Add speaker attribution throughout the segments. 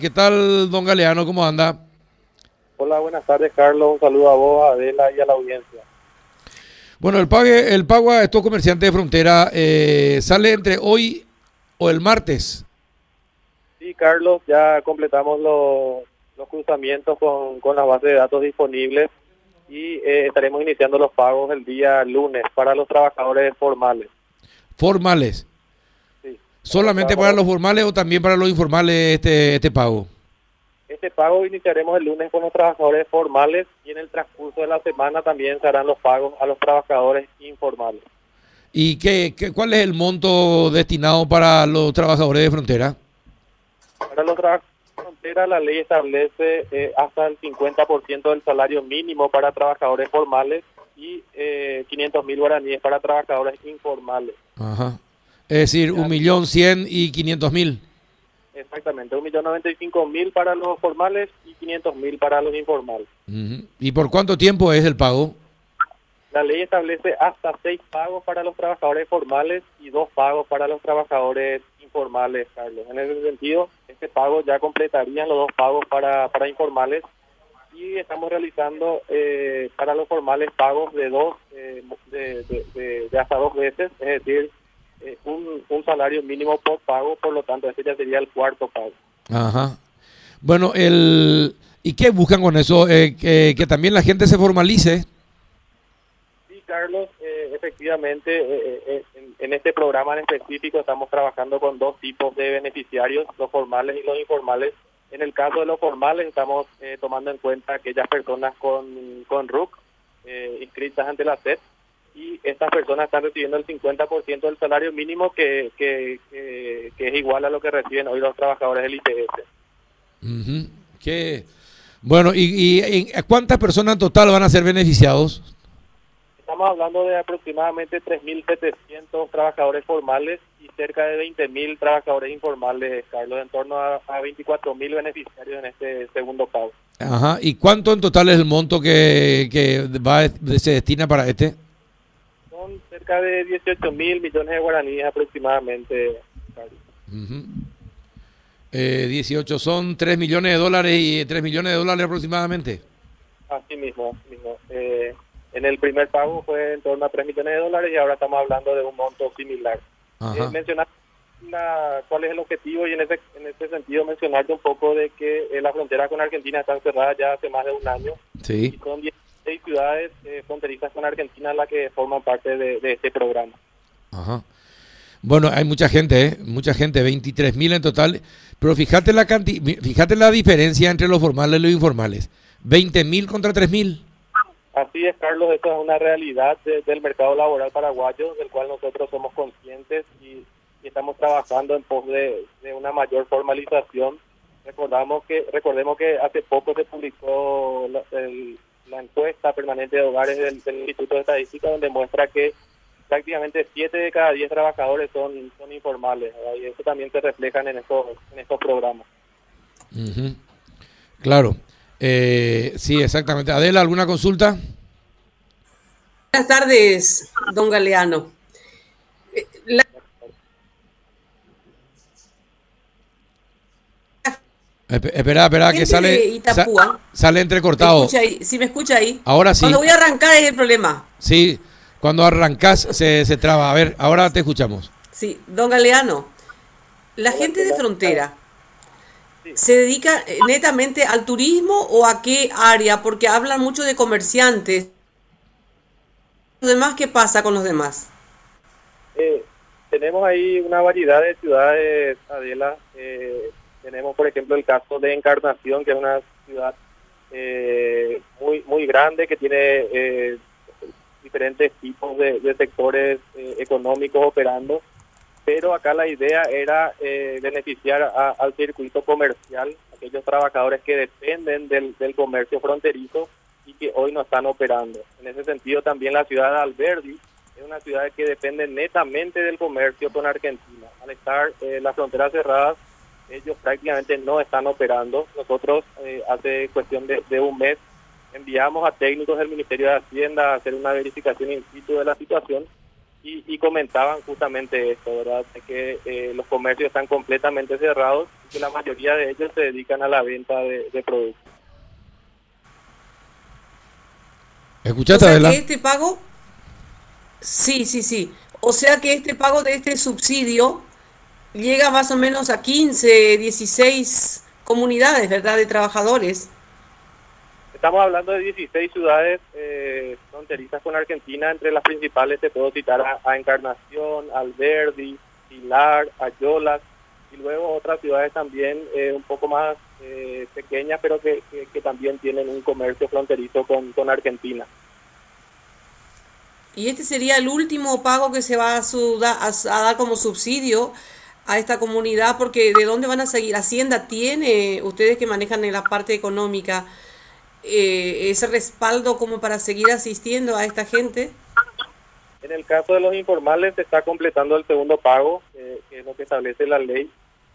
Speaker 1: ¿Qué tal, don Galeano? ¿Cómo anda?
Speaker 2: Hola, buenas tardes, Carlos. Un saludo a vos, a Adela y a la audiencia.
Speaker 1: Bueno, el, pague, el pago a estos comerciantes de frontera eh, sale entre hoy o el martes.
Speaker 2: Sí, Carlos, ya completamos los, los cruzamientos con, con la base de datos disponibles y eh, estaremos iniciando los pagos el día lunes para los trabajadores formales.
Speaker 1: Formales. ¿Solamente para los formales o también para los informales este, este pago?
Speaker 2: Este pago iniciaremos el lunes con los trabajadores formales y en el transcurso de la semana también se harán los pagos a los trabajadores informales.
Speaker 1: ¿Y qué, qué cuál es el monto destinado para los trabajadores de frontera?
Speaker 2: Para los trabajadores de frontera la ley establece eh, hasta el 50% del salario mínimo para trabajadores formales y eh, 500 mil guaraníes para trabajadores informales.
Speaker 1: Ajá. Es decir, un millón cien y quinientos mil.
Speaker 2: Exactamente, un millón noventa y cinco mil para los formales y quinientos mil para los informales.
Speaker 1: ¿Y por cuánto tiempo es el pago?
Speaker 2: La ley establece hasta seis pagos para los trabajadores formales y dos pagos para los trabajadores informales, Carlos. En ese sentido, este pago ya completarían los dos pagos para, para informales y estamos realizando eh, para los formales pagos de dos, eh, de, de- de- de hasta dos veces, es decir, eh, un, un salario mínimo por pago, por lo tanto, este ya sería el cuarto pago.
Speaker 1: Ajá. Bueno, el ¿y qué buscan con eso? Eh, que, que también la gente se formalice.
Speaker 2: Sí, Carlos, eh, efectivamente, eh, eh, en, en este programa en específico estamos trabajando con dos tipos de beneficiarios, los formales y los informales. En el caso de los formales estamos eh, tomando en cuenta aquellas personas con, con RUC eh, inscritas ante la SED y estas personas están recibiendo el 50% del salario mínimo que, que, que- que es igual a lo que reciben hoy los trabajadores del IPS.
Speaker 1: Ujú. ¿Qué? Bueno, ¿y, y en- cuántas personas en total van a ser beneficiados?
Speaker 2: Estamos hablando de aproximadamente 3.700 trabajadores formales y cerca de 20.000 trabajadores informales, Carlos, en torno a, a 24.000 beneficiarios en este segundo pago.
Speaker 1: Ajá. ¿Y cuánto en total es el monto que, que va, se destina para este?
Speaker 2: cerca de 18 mil millones de guaraníes aproximadamente.
Speaker 1: Uh eh, 18 son 3 millones de dólares y 3 millones de dólares aproximadamente.
Speaker 2: Así mismo, eh, en el primer pago fue en torno a 3 millones de dólares y ahora estamos hablando de un monto similar. Eh, mencionar la, cuál es el objetivo y en ese, en ese sentido mencionarte un poco de que eh, la frontera con Argentina está cerrada ya hace más de un año.
Speaker 1: Sí
Speaker 2: seis ciudades eh, fronterizas con Argentina las que forman parte de, de, este programa.
Speaker 1: Ajá. Bueno, hay mucha gente, ¿eh? mucha gente, 23 mil en total, pero fíjate la cantidad, fíjate la diferencia entre los formales y los informales, 20 mil contra 3 mil.
Speaker 2: Así es, Carlos, esta es una realidad de, del mercado laboral paraguayo, del cual nosotros somos conscientes y, y estamos trabajando en pos de, de una mayor formalización recordamos que recordemos que hace poco se publicó el, la encuesta permanente de hogares del, del Instituto de Estadística, donde muestra que prácticamente 7 de cada 10 trabajadores son, son informales, ¿verdad? y eso también se reflejan en estos, en estos programas.
Speaker 1: Claro. Eh, sí, exactamente. Adela, ¿alguna consulta?
Speaker 3: Buenas tardes, don Galeano. Eh, la-
Speaker 1: Espera, espera, que sale, sa- sale
Speaker 3: ¿me
Speaker 1: entrecortado.
Speaker 3: ¿Sí me escucha ahí?
Speaker 1: Ahora sí.
Speaker 3: Cuando voy a arrancar es el problema.
Speaker 1: Sí, cuando arrancás se, se traba. A ver, ahora te escuchamos.
Speaker 3: Sí, don Galeano, la gente de frontera se dedica eh, netamente al turismo o a qué área, porque hablan mucho de comerciantes. ¿Los demás qué pasa con los demás?
Speaker 2: Eh, tenemos ahí una variedad de ciudades, Adela. Eh, tenemos, por ejemplo, el caso de Encarnación, que es una ciudad eh, muy muy grande que tiene eh, diferentes tipos de, sectores eh, económicos operando. Pero acá la idea era eh, beneficiar al circuito comercial, aquellos trabajadores que dependen del, del comercio fronterizo y que hoy no están operando. En ese sentido, también la ciudad de Alberdi es una ciudad que depende netamente del comercio con Argentina. Al estar eh, las fronteras cerradas, ellos prácticamente no están operando. Nosotros eh, hace cuestión de, de un mes enviamos a técnicos del Ministerio de Hacienda a hacer una verificación in situ de la situación y, comentaban justamente esto, ¿verdad? De que eh, los comercios están completamente cerrados y que la mayoría de ellos se dedican a la venta de, productos.
Speaker 1: ¿Escuchaste,
Speaker 3: o sea que este pago, sí, sí, sí. O sea que este pago de este subsidio llega más o menos a 15, 16 comunidades, ¿verdad?, de trabajadores.
Speaker 2: Estamos hablando de 16 ciudades eh, fronterizas con Argentina, entre las principales te puedo citar a, Encarnación, Alberdi, Pilar, Ayolas, y luego otras ciudades también eh, un poco más eh, pequeñas, pero que, también tienen un comercio fronterizo con, con Argentina.
Speaker 3: Y este sería el último pago que se va a, a, dar como subsidio a esta comunidad, porque ¿de dónde van a seguir? Hacienda tiene, ustedes que manejan en la parte económica, eh, ese respaldo como para seguir asistiendo a esta gente?
Speaker 2: En el caso de los informales se está completando el segundo pago, eh, que es lo que establece la ley.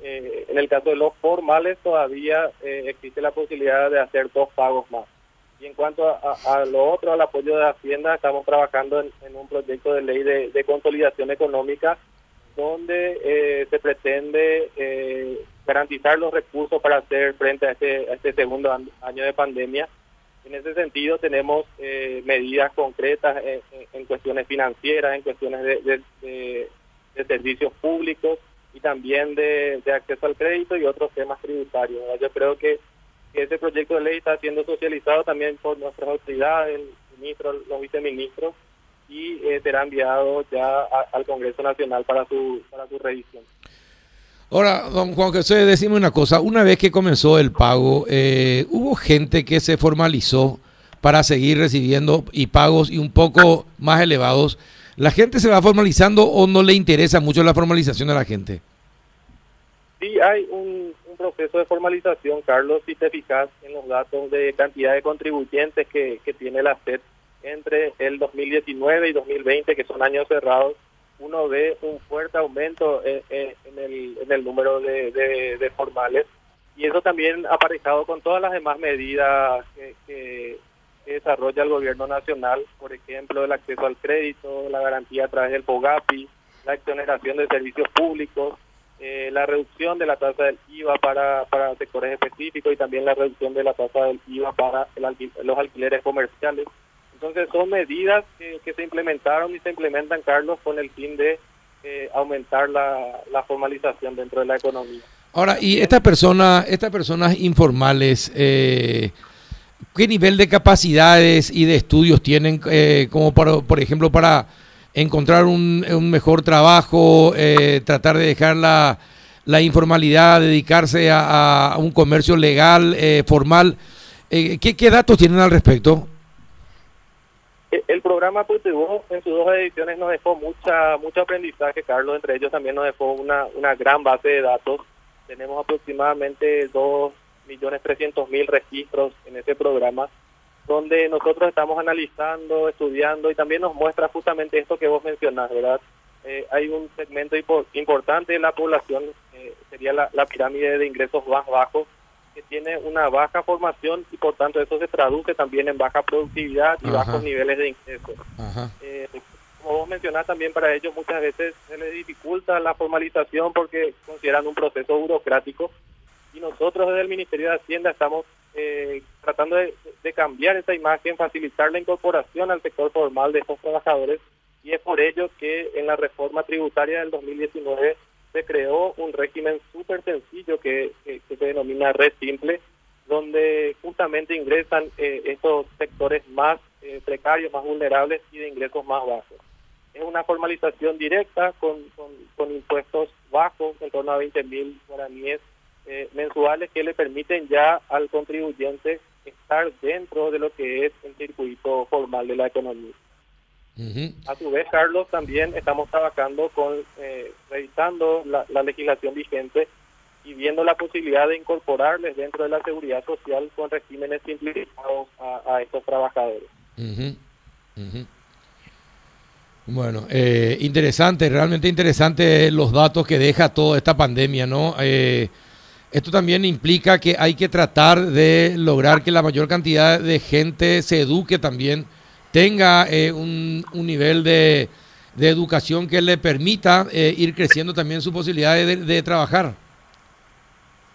Speaker 2: Eh, en el caso de los formales todavía existe la posibilidad de hacer dos pagos más. Y en cuanto a, lo otro, al apoyo de Hacienda, estamos trabajando en, un proyecto de ley de, consolidación económica donde se pretende garantizar los recursos para hacer frente a este, este segundo año de pandemia. En ese sentido tenemos eh, medidas concretas en, cuestiones financieras, en cuestiones de, servicios públicos y también de, acceso al crédito y otros temas tributarios. Yo creo que, ese proyecto de ley está siendo socializado también por nuestras autoridades, el ministro, los viceministros, y eh, será enviado ya al Congreso Nacional para su, para su revisión.
Speaker 1: Ahora, don Juan José, decime una cosa. Una vez que comenzó el pago, eh, ¿hubo gente que se formalizó para seguir recibiendo y pagos y un poco más elevados? ¿La gente se va formalizando o no le interesa mucho la formalización de la gente?
Speaker 2: Sí, hay un, proceso de formalización, Carlos, si te fijas en los datos de cantidad de contribuyentes que, que tiene la FED entre el 2019 y 2020, que son años cerrados uno ve un fuerte aumento en, el, en el, número de, formales y eso también aparejado con todas las demás medidas que, desarrolla el gobierno nacional, por ejemplo, el acceso al crédito, la garantía a través del POGAPI, la exoneración de servicios públicos, eh, la reducción de la tasa del IVA para, para sectores específicos y también la reducción de la tasa del IVA para los alquileres comerciales. Entonces son medidas que, se implementaron y se implementan, Carlos, con el fin de eh, aumentar la, formalización dentro de la economía.
Speaker 1: Ahora, y estas personas, estas personas informales, eh, ¿qué nivel de capacidades y de estudios tienen, eh, como por ejemplo, para encontrar un, mejor trabajo, tratar de dejar la, informalidad, dedicarse a, un comercio legal, formal? ¿qué, ¿Qué datos tienen al respecto?
Speaker 2: Eh, el programa Putibú en sus dos ediciones nos dejó mucha mucho aprendizaje, Carlos, entre ellos también nos dejó una, una gran base de datos. Tenemos aproximadamente 2.300.000 registros en ese programa, donde nosotros estamos analizando, estudiando y también nos muestra justamente esto que vos mencionás, ¿verdad? Eh, hay un segmento importante de la población, eh, sería la, la pirámide de ingresos más bajos, que tiene una baja formación y por tanto eso se traduce también en baja productividad y bajos niveles de ingresos. Eh, como vos mencionás también para ellos muchas veces se les dificulta la formalización porque consideran un proceso burocrático. Y nosotros desde el Ministerio de Hacienda estamos eh, tratando de, de, cambiar esa imagen, facilitar la incorporación al sector formal de estos trabajadores. Y es por ello que en la reforma tributaria del 2019 se creó un régimen súper sencillo que, se denomina red simple, donde justamente ingresan eh, estos sectores más eh, precarios, más vulnerables y de ingresos más bajos. Es una formalización directa con, con, impuestos bajos, en torno a 20 mil guaraníes eh, mensuales, que le permiten ya al contribuyente estar dentro de lo que es el circuito formal de la economía. A su vez, Carlos, también estamos trabajando con, eh, revisando la, legislación vigente y viendo la posibilidad de incorporarles dentro de la seguridad social con regímenes simplificados a, estos trabajadores.
Speaker 1: Bueno, eh, interesante, realmente interesante los datos que deja toda esta pandemia, ¿no? Eh, esto también implica que hay que tratar de lograr que la mayor cantidad de gente se eduque también tenga eh, un, nivel de de educación que le permita eh, ir creciendo también su posibilidad de, trabajar.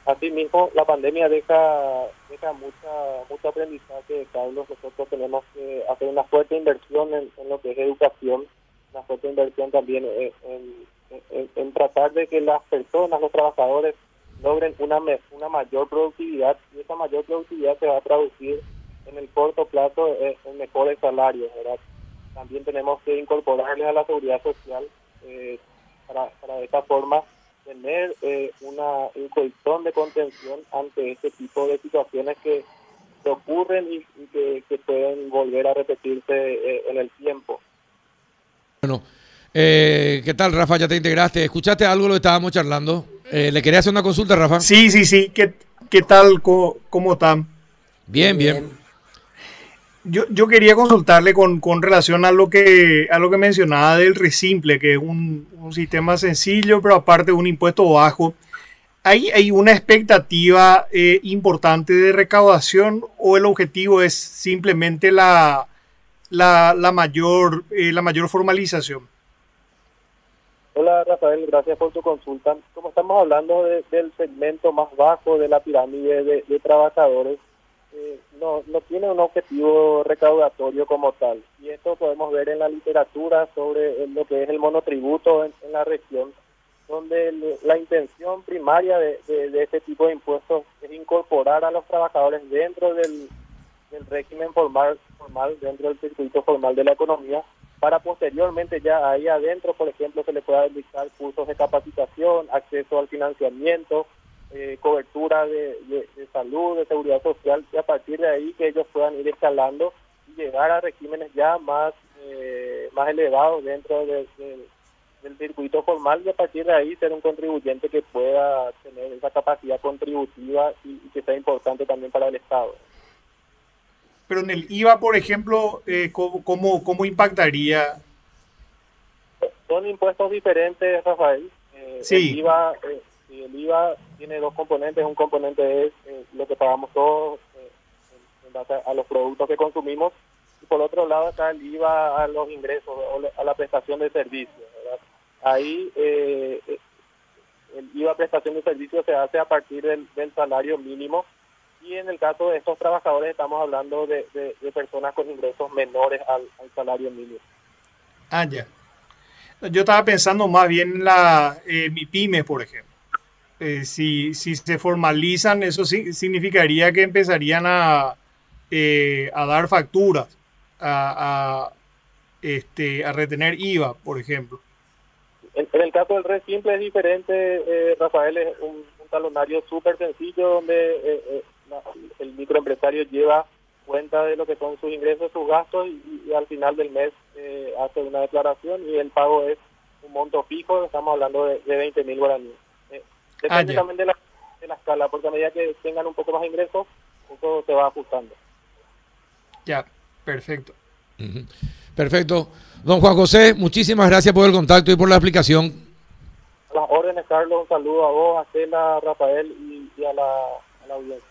Speaker 2: Asimismo, la pandemia deja, deja mucha, mucho aprendizaje, Carlos. Nosotros tenemos que hacer una fuerte inversión en, lo que es educación, una fuerte inversión también en, en, tratar de que las personas, los trabajadores, logren una, una mayor productividad y esa mayor productividad se va a traducir en el corto plazo en mejores salarios, ¿verdad? también tenemos que incorporarles a la seguridad social eh, para, para de esta forma tener eh, una un colchón de contención ante este tipo de situaciones que, ocurren y, que, pueden volver a repetirse eh, en el tiempo.
Speaker 1: Bueno, ¿qué tal Rafa? ¿Ya te integraste? ¿Escuchaste algo lo que estábamos charlando? ¿Le quería hacer una consulta, Rafa?
Speaker 4: Sí, sí, sí. ¿Qué, qué tal? ¿Cómo, cómo están?
Speaker 1: bien. bien.
Speaker 4: Yo, yo quería consultarle con, con, relación a lo que a lo que mencionaba del resimple, que es un, un sistema sencillo, pero aparte un impuesto bajo. ¿Hay, hay una expectativa eh, importante de recaudación o el objetivo es simplemente la, la, la mayor, eh, la mayor formalización?
Speaker 2: Hola Rafael, gracias por tu consulta. Como estamos hablando del segmento más bajo de la pirámide de, de trabajadores, eh, no, no tiene un objetivo recaudatorio como tal. Y esto podemos ver en la literatura sobre lo que es el monotributo en, la región, donde la intención primaria de, este tipo de impuestos es incorporar a los trabajadores dentro del, régimen formal, formal, dentro del circuito formal de la economía, para posteriormente ya ahí adentro, por ejemplo, se le pueda dedicar cursos de capacitación, acceso al financiamiento, eh, cobertura de, salud, de seguridad social, y a partir de ahí que ellos puedan ir escalando y llegar a regímenes ya más, eh, más elevados dentro del circuito formal y a partir de ahí ser un contribuyente que pueda tener esa capacidad contributiva y, que sea importante también para el Estado.
Speaker 4: Pero en el IVA, por ejemplo, eh, ¿cómo, cómo, impactaría?
Speaker 2: Son impuestos diferentes, Rafael.
Speaker 4: sí.
Speaker 2: El IVA, el IVA tiene dos componentes. Un componente es eh, lo que pagamos todos eh, en base a los productos que consumimos y por otro lado está el IVA a los ingresos, a la prestación de servicios. Ahí eh, el IVA prestación de servicios se hace a partir del, salario mínimo y en el caso de estos trabajadores estamos hablando de, personas con ingresos menores al, salario mínimo.
Speaker 4: Ah, ya. Yo estaba pensando más bien en la mi pyme, por ejemplo. Eh, si, si se formalizan, eso sí, significaría que empezarían a, eh, a dar facturas, a, a, este, a retener IVA, por ejemplo.
Speaker 2: En, el caso del red simple es diferente, eh, Rafael, es un, talonario súper sencillo donde el microempresario lleva cuenta de lo que son sus ingresos, sus gastos y, al final del mes hace una declaración y el pago es un monto fijo, estamos hablando de, de 20 mil guaraníes. Depende ah, también de la, de la escala, porque a medida que tengan un poco más de ingresos, eso se va ajustando.
Speaker 4: Ya, perfecto.
Speaker 1: Perfecto. Don Juan José, muchísimas gracias por el contacto y por la explicación.
Speaker 2: A las órdenes, Carlos, un saludo a vos, a Cela, a Rafael y, a, la, a la audiencia.